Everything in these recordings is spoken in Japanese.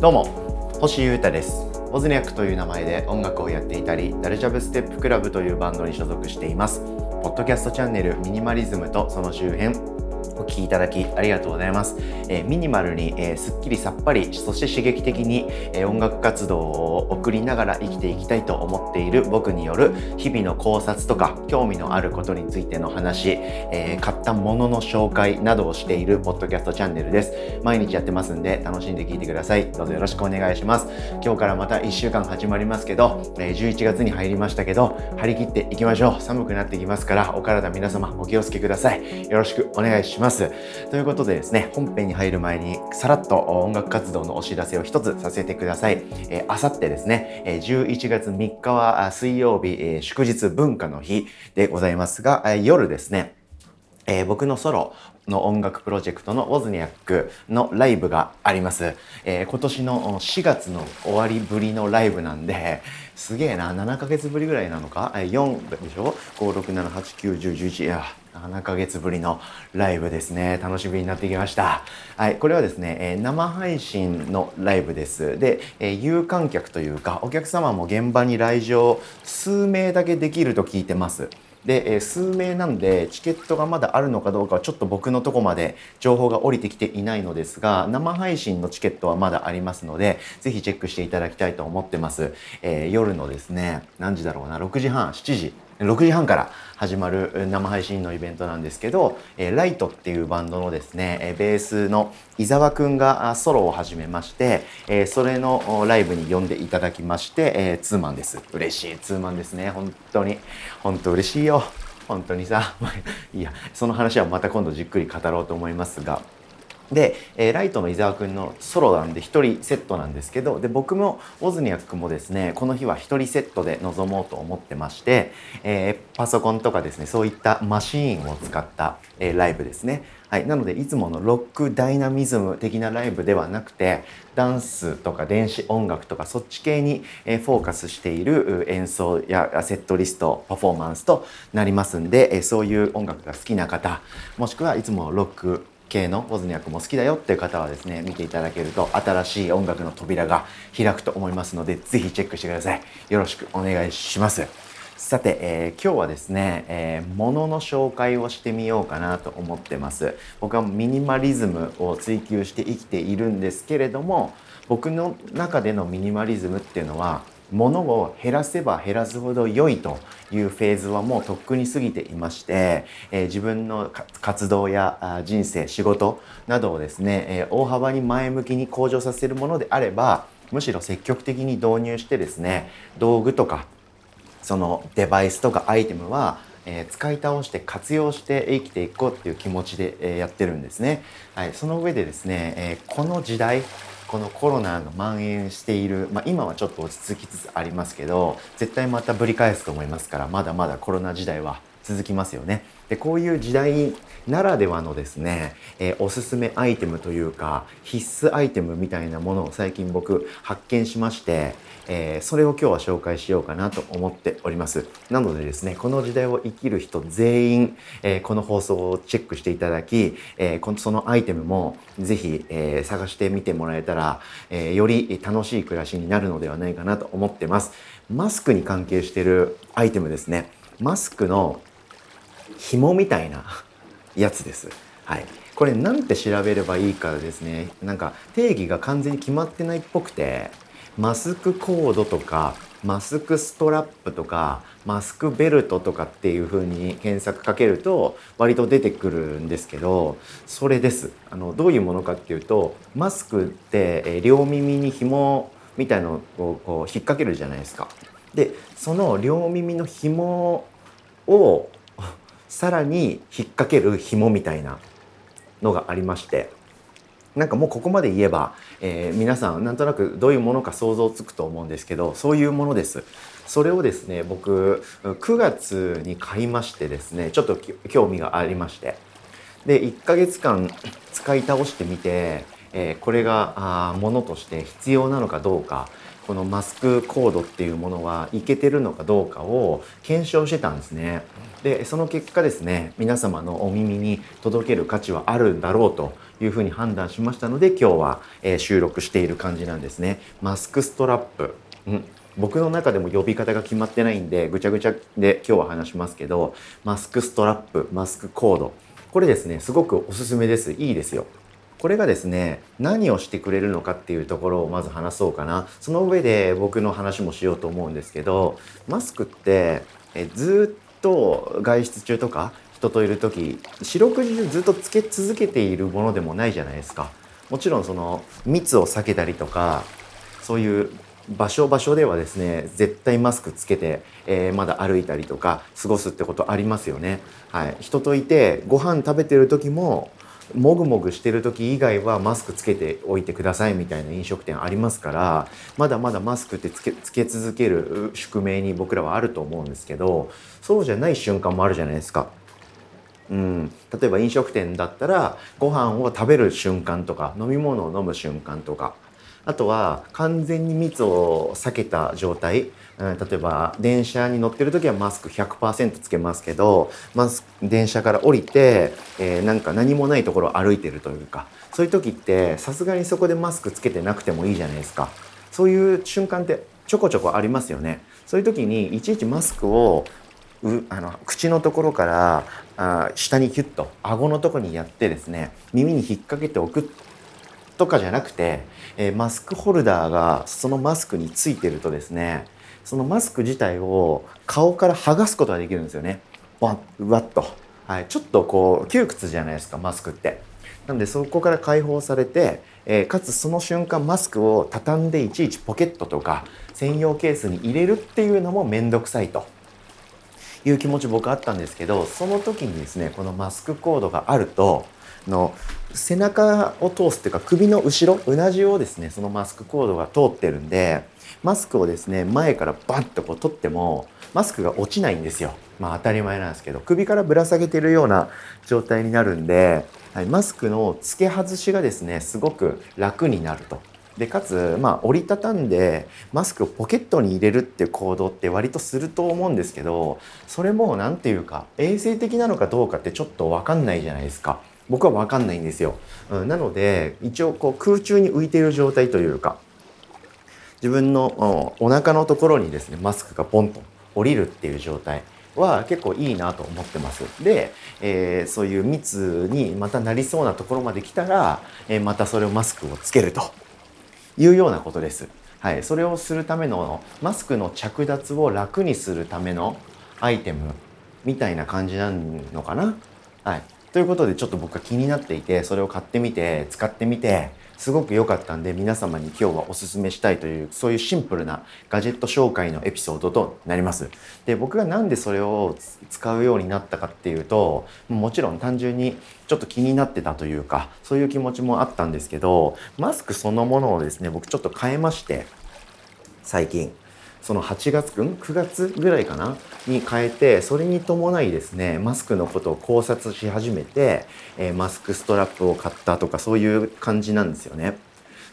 どうも星優太です。オズニャックという名前で音楽をやっていたりダルジャブステップクラブというバンドに所属しています。ポッドキャストチャンネルミニマリズムとその周辺お聴きいただきありがとうございます。えー、ミニマルに、えー、すっきりさっぱり、そして刺激的に、えー、音楽活動を送りながら生きていきたいと思っている僕による日々の考察とか興味のあることについての話、え買ったものの紹介などをしているポッドキャストチャンネルです。毎日やってますんで楽しんで聴いてください。どうぞよろしくお願いします。今日からまた1週間始まりますけど、え11月に入りましたけど、張り切っていきましょう。寒くなってきますから、お体皆様お気をつけください。よろしくお願いします。ということでですね、本編に入る前にさらっと音楽活動のお知らせを一つさせてください。えー、あさってですね、11月3日は水曜日、え、祝日文化の日でございますが、え、夜ですね、えー、僕のソロの音楽プロジェクトのウォズニャックのライブがあります。えー、今年の4月の終わりぶりのライブなんで、すげえな、7ヶ月ぶりぐらいなのか ?4 でしょ ?5、6、7、8、9、10、11、いや、7ヶ月ぶりのライブですね。楽しみになってきました。はい、これはですね、えー、生配信のライブです。で、えー、有観客というか、お客様も現場に来場数名だけできると聞いてます。で、えー、数名なんでチケットがまだあるのかどうかはちょっと僕のとこまで情報が降りてきていないのですが生配信のチケットはまだありますのでぜひチェックしていただきたいと思ってます、えー、夜のですね何時だろうな6時半7時6時半から始まる生配信のイベントなんですけど、えライトっていうバンドのですね、えベースの伊沢くんがソロを始めまして、えそれのライブに呼んでいただきまして、えツーマンです。嬉しいツーマンですね。本当に。本当嬉しいよ。本当にさ。いや、その話はまた今度じっくり語ろうと思いますが、で、えー、ライトの伊沢くんのソロなんで1人セットなんですけどで僕もオズニアックもですねこの日は1人セットで臨もうと思ってまして、えー、パソコンとかですねそういったマシーンを使った、えー、ライブですね。はい、なのでいつものロックダイナミズム的なライブではなくてダンスとか電子音楽とかそっち系にフォーカスしている演奏やセットリストパフォーマンスとなりますんでそういう音楽が好きな方もしくはいつもロック系のウォズニャクも好きだよっていう方はですね見ていただけると新しい音楽の扉が開くと思いますのでぜひチェックしてください。よろしくお願いします。さて、えー、今日はですね、えー、物の紹介をしてみようかなと思ってます。僕はミニマリズムを追求して生きているんですけれども僕の中でのミニマリズムっていうのは物を減らせば減らすほど良いというフェーズはもうとっくに過ぎていまして、えー、自分の活動や人生仕事などをですね、えー、大幅に前向きに向上させるものであればむしろ積極的に導入してですね道具とかそのデバイスとかアイテムはえ、使い倒して活用して生きていこうっていう気持ちで、え、やってるんですね。はい、その上でですね、え、この時代このコロナが蔓延している、まあ、今はちょっと落ち着きつつありますけど絶対またぶり返すと思いますからまだまだコロナ時代は続きますよね。でこういう時代ならではのですね、えー、おすすめアイテムというか必須アイテムみたいなものを最近僕発見しまして、えー、それを今日は紹介しようかなと思っております。なのでですね、この時代を生きる人全員、えー、この放送をチェックしていただき、えー、そのアイテムもぜひ、え探してみてもらえたら、えより楽しい暮らしになるのではないかなと思ってます。マスクに関係しているアイテムですね。マスクの紐みたいなやつです。はい。これなんて調べればいいかですね、なんか定義が完全に決まってないっぽくて、マスクコードとか、マスクストラップとか、マスクベルトとかっていう風に検索かけると割と出てくるんですけど、それです。あの、どういうものかっていうと、マスクって両耳に紐みたいのをこう引っ掛けるじゃないですか。で、その両耳の紐をさらに引っ掛ける紐みたいなのがありましてなんかもうここまで言えば、えー、皆さんなんとなくどういうものか想像つくと思うんですけどそういうものです。それをですね僕9月に買いましてですねちょっと興味がありましてで1ヶ月間使い倒してみて、え、これがあものとして必要なのかどうかこのマスクコードっていうものはいけてるのかどうかを検証してたんですね。でその結果ですね皆様のお耳に届ける価値はあるんだろうというふうに判断しましたので今日は、え、収録している感じなんですね。マスクストラップ、うん。僕の中でも呼び方が決まってないんでぐちゃぐちゃで今日は話しますけどマスクストラップマスクコード。これですねすごくおすすめです。いいですよ。これがですね何をしてくれるのかっていうところをまず話そうかな。その上で僕の話もしようと思うんですけどマスクってえずっと外出中とか人といる時四六時中ずっとつけ続けているものでもないじゃないですか。もちろんその密を避けたりとかそういう場所場所ではですね絶対マスクつけて、えー、まだ歩いたりとか過ごすってことありますよね。はい、人といてご飯食べてる時ももぐもぐしてる時以外はマスクつけておいてくださいみたいな飲食店ありますからまだまだマスクってつけつけ続ける宿命に僕らはあると思うんですけどそうじゃない瞬間もあるじゃないですか。うん、例えば飲食店だったらご飯を食べる瞬間とか飲み物を飲む瞬間とか。あとは完全に密を避けた状態。例えば電車に乗ってる時はマスク100%つけますけどマス電車から降りて、えー、なんか何もないところを歩いてるというかそういう時ってさすがにそこでマスクつけてなくてもいいじゃないですか。そういう瞬間ってちょこちょこありますよね。そういう時にいちいちマスクをうあの口のところからあ下にキュッと顎のとこにやってですね耳に引っ掛けておくとかじゃなくて、えー、マスクホルダーがそのマスクについてるとですねそのマスク自体を顔から剥がすことができるんですよね。わっと、はい、ちょっとこう窮屈じゃないですかマスクって。なのでそこから解放されて、えー、かつその瞬間マスクを畳んでいちいちポケットとか専用ケースに入れるっていうのも面倒くさいという気持ち僕あったんですけどその時にですねこのマスクコードがあるとの背中を通すっていうか首の後ろうなじをですねそのマスクコードが通ってるんでマスクをですね前からバッとこう取ってもマスクが落ちないんですよまあ当たり前なんですけど首からぶら下げてるような状態になるんで、はい、マスクの付け外しがですねすごく楽になると。でかつ、まあ、折りたたんでマスクをポケットに入れるっていう行動って割とすると思うんですけどそれも何て言うか衛生的なのかどうかってちょっと分かんないじゃないですか。僕は分かんないんですよ。うん、なので一応こう空中に浮いている状態というか自分のお腹のところにですねマスクがポンと降りるっていう状態は結構いいなと思ってます。で、えー、そういう密にまたなりそうなところまで来たら、えー、またそれをマスクをつけるというようなことです。はい、それをするためのマスクの着脱を楽にするためのアイテムみたいな感じなのかな。はい、ということでちょっと僕は気になっていてそれを買ってみて使ってみてすごく良かったんで皆様に今日はおすすめしたいというそういうシンプルなガジェット紹介のエピソードとなります。で僕が何でそれを使うようになったかっていうともちろん単純にちょっと気になってたというかそういう気持ちもあったんですけどマスクそのものをですね僕ちょっと変えまして最近その8月くん9月ぐらいかなに変えてそれに伴いですねマスクのことを考察し始めて、えー、マスクストラップを買ったとかそういう感じなんですよね。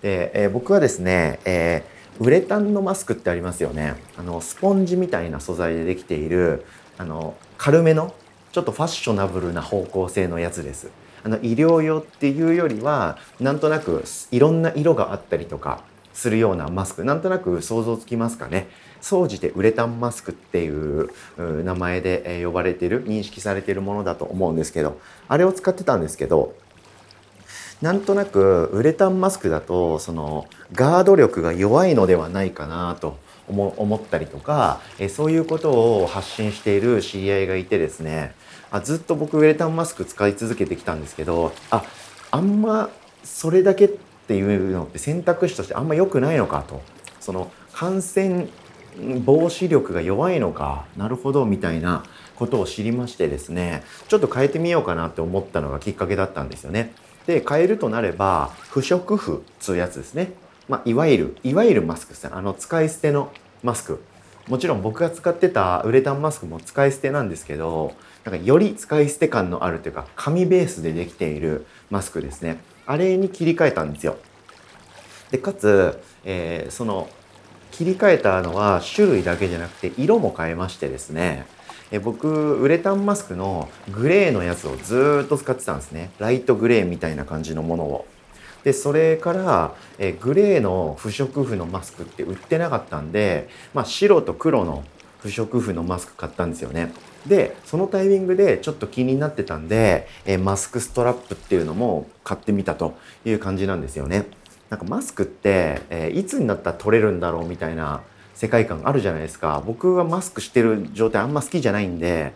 で、えー、僕はですね、えー、ウレタンのマスクってありますよねあのスポンジみたいな素材でできているあの軽めのちょっとファッショナブルな方向性のやつです。あの医療用っていうよりはなんとなくいろんな色があったりとかするようなマスク。なんとなく想像つきますかね。総じてウレタンマスクっていう名前で呼ばれてる認識されてるものだと思うんですけどあれを使ってたんですけどなんとなくウレタンマスクだとそのガード力が弱いのではないかなと思ったりとかそういうことを発信している知り合いがいてですねあずっと僕ウレタンマスク使い続けてきたんですけどああんまそれだけってていうのって選択肢としてあんま良くないのかと。その感染防止力が弱いのかなるほどみたいなことを知りましてですね。ちょっと変えてみようかなって思ったのがきっかけだったんですよね。で変えるとなれば不織布つうやつですね、まあ、いわゆるいわゆるマスクですねあの使い捨てのマスク。もちろん僕が使ってたウレタンマスクも使い捨てなんですけどなんかより使い捨て感のあるというか紙ベースでできているマスクですね。あれに切り替えたんですよ。でかつ、えー、その切り替えたのは種類だけじゃなくて色も変えましてですね。え僕ウレタンマスクのグレーのやつをずっと使ってたんですね。ライトグレーみたいな感じのものを。でそれからえグレーの不織布のマスクって売ってなかったんで、まあ、白と黒の不織布のマスク買ったんですよね。でそのタイミングでちょっと気になってたんでえマスクストラップっていうのも買ってみたという感じなんですよね。なんかマスクって、えー、いつになったら取れるんだろうみたいな世界観あるじゃないですか。僕はマスクしてる状態あんま好きじゃないんで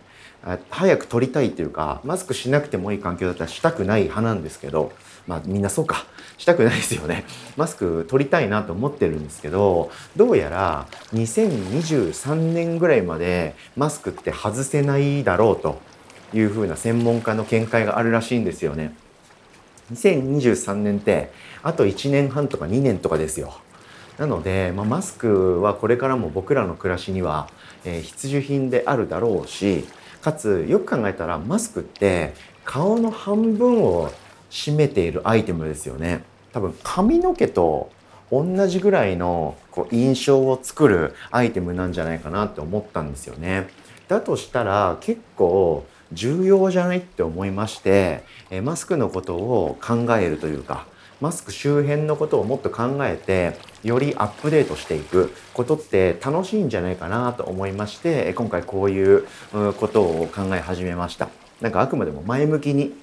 早く取りたいっていうかマスクしなくてもいい環境だったらしたくない派なんですけどまあみんなそうかしたくないですよねマスク取りたいなと思ってるんですけどどうやら2023年ぐらいまでマスクって外せないだろうというふうな専門家の見解があるらしいんですよね。2023年ってあと1年半とか2年とかですよ。なので、まあ、マスクはこれからも僕らの暮らしには、えー、必需品であるだろうしかつよく考えたらマスクって顔の半分を占めているアイテムですよね。多分髪の毛と同じぐらいのこう印象を作るアイテムなんじゃないかなって思ったんですよね。だとしたら結構重要じゃないって思いましてマスクのことを考えるというかマスク周辺のことをもっと考えてよりアップデートしていくことって楽しいんじゃないかなと思いまして今回こういうことを考え始めました。なんかあくまでも前向きに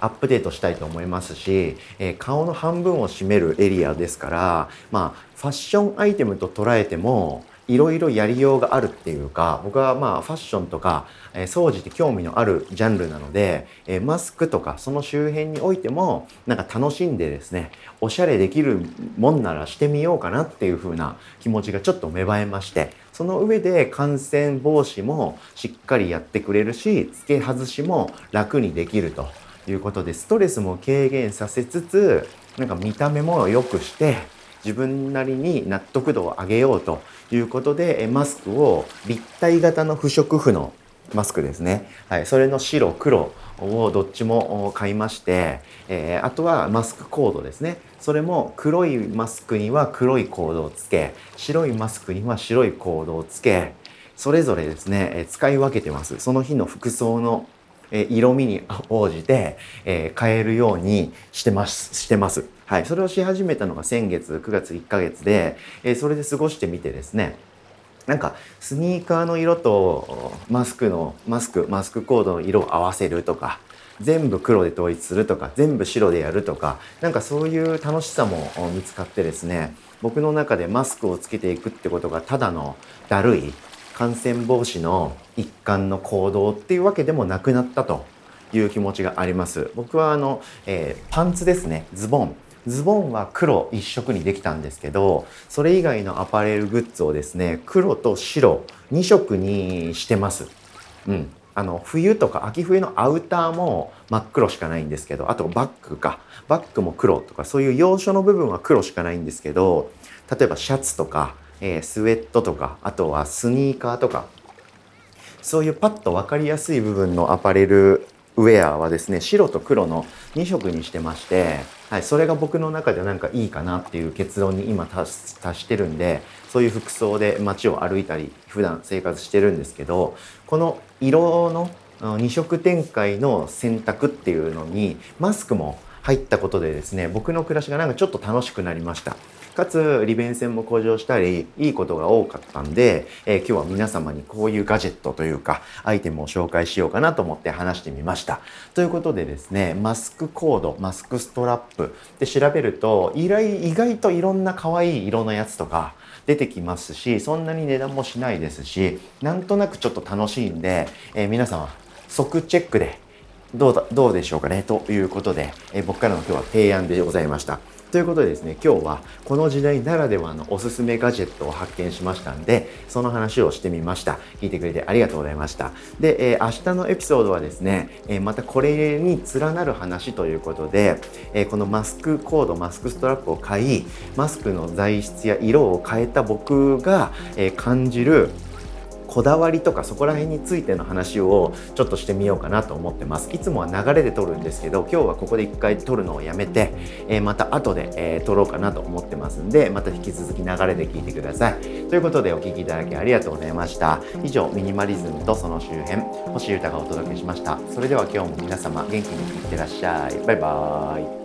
アップデートしたいと思いますし、え顔の半分を占めるエリアですからまあファッションアイテムと捉えてもいろいろやりようがあるっていうか僕はまあファッションとか、えー、掃除って興味のあるジャンルなので、え、マスクとかその周辺においてもなんか楽しんでですねおしゃれできるもんならしてみようかなっていう風な気持ちがちょっと芽生えましてその上で感染防止もしっかりやってくれるし付け外しも楽にできるということでストレスも軽減させつつなんか見た目も良くして自分なりに納得度を上げようということでマスクを立体型の不織布のマスクですね、はい、それの白黒をどっちも買いまして、えー、あとはマスクコードですね。それも黒いマスクには黒いコードをつけ白いマスクには白いコードをつけそれぞれですねえ使い分けてます。その日の服装の色味に応じてえ変えるようにしてますしてます。はい、それをし始めたのが先月9月1ヶ月で、えー、それで過ごしてみてですねなんかスニーカーの色とマスクのマスクマスクコードの色を合わせるとか全部黒で統一するとか全部白でやるとかなんかそういう楽しさも見つかってですね僕の中でマスクをつけていくってことがただのだるい感染防止の一環の行動っていうわけでもなくなったという気持ちがあります。僕はあの、えー、パンツですねズボン。ズボンは黒一色にできたんですけどそれ以外のアパレルグッズをですね黒と白2色にしてます。うん、あの冬とか秋冬のアウターも真っ黒しかないんですけどあとバッグか。バッグも黒とかそういう要所の部分は黒しかないんですけど例えばシャツとか、えー、スウェットとかあとはスニーカーとか。そういうパッと分かりやすい部分のアパレルウェアはですね白と黒の2色にしてまして、はい、それが僕の中でなんかいいかなっていう結論に今達してるんでそういう服装で街を歩いたり普段生活してるんですけどこの色の2色展開の選択っていうのにマスクも入ったことでですね僕の暮らしがなんかちょっと楽しくなりました。かつ利便性も向上したりいいことが多かったんで、えー、今日は皆様にこういうガジェットというかアイテムを紹介しようかなと思って話してみました。ということでですねマスクコードマスクストラップで調べると意外といろんな可愛い色のやつとか出てきますしそんなに値段もしないですしなんとなくちょっと楽しいんで、えー、皆様即チェックでどうだどうでしょうかねということで、えー、僕からの今日は提案でございました。ということでですね今日はこの時代ならではのおすすめガジェットを発見しましたんでその話をしてみました。聞いてくれてありがとうございました。で、えー、明日のエピソードはですね、えー、またこれに連なる話ということで、えー、このマスクコードマスクストラップを買いマスクの材質や色を変えた僕が、え感じるこだわりとかそこら辺についての話をちょっとしてみようかなと思ってます。いつもは流れで撮るんですけど今日はここで一回撮るのをやめて、えー、また後で、えー、撮ろうかなと思ってますんでまた引き続き流れで聞いてください。ということでお聴きいただきありがとうございました。以上ミニマリズムとその周辺星優太がお届けしました。それでは今日も皆様元気にいってらっしゃい。バイバーイ。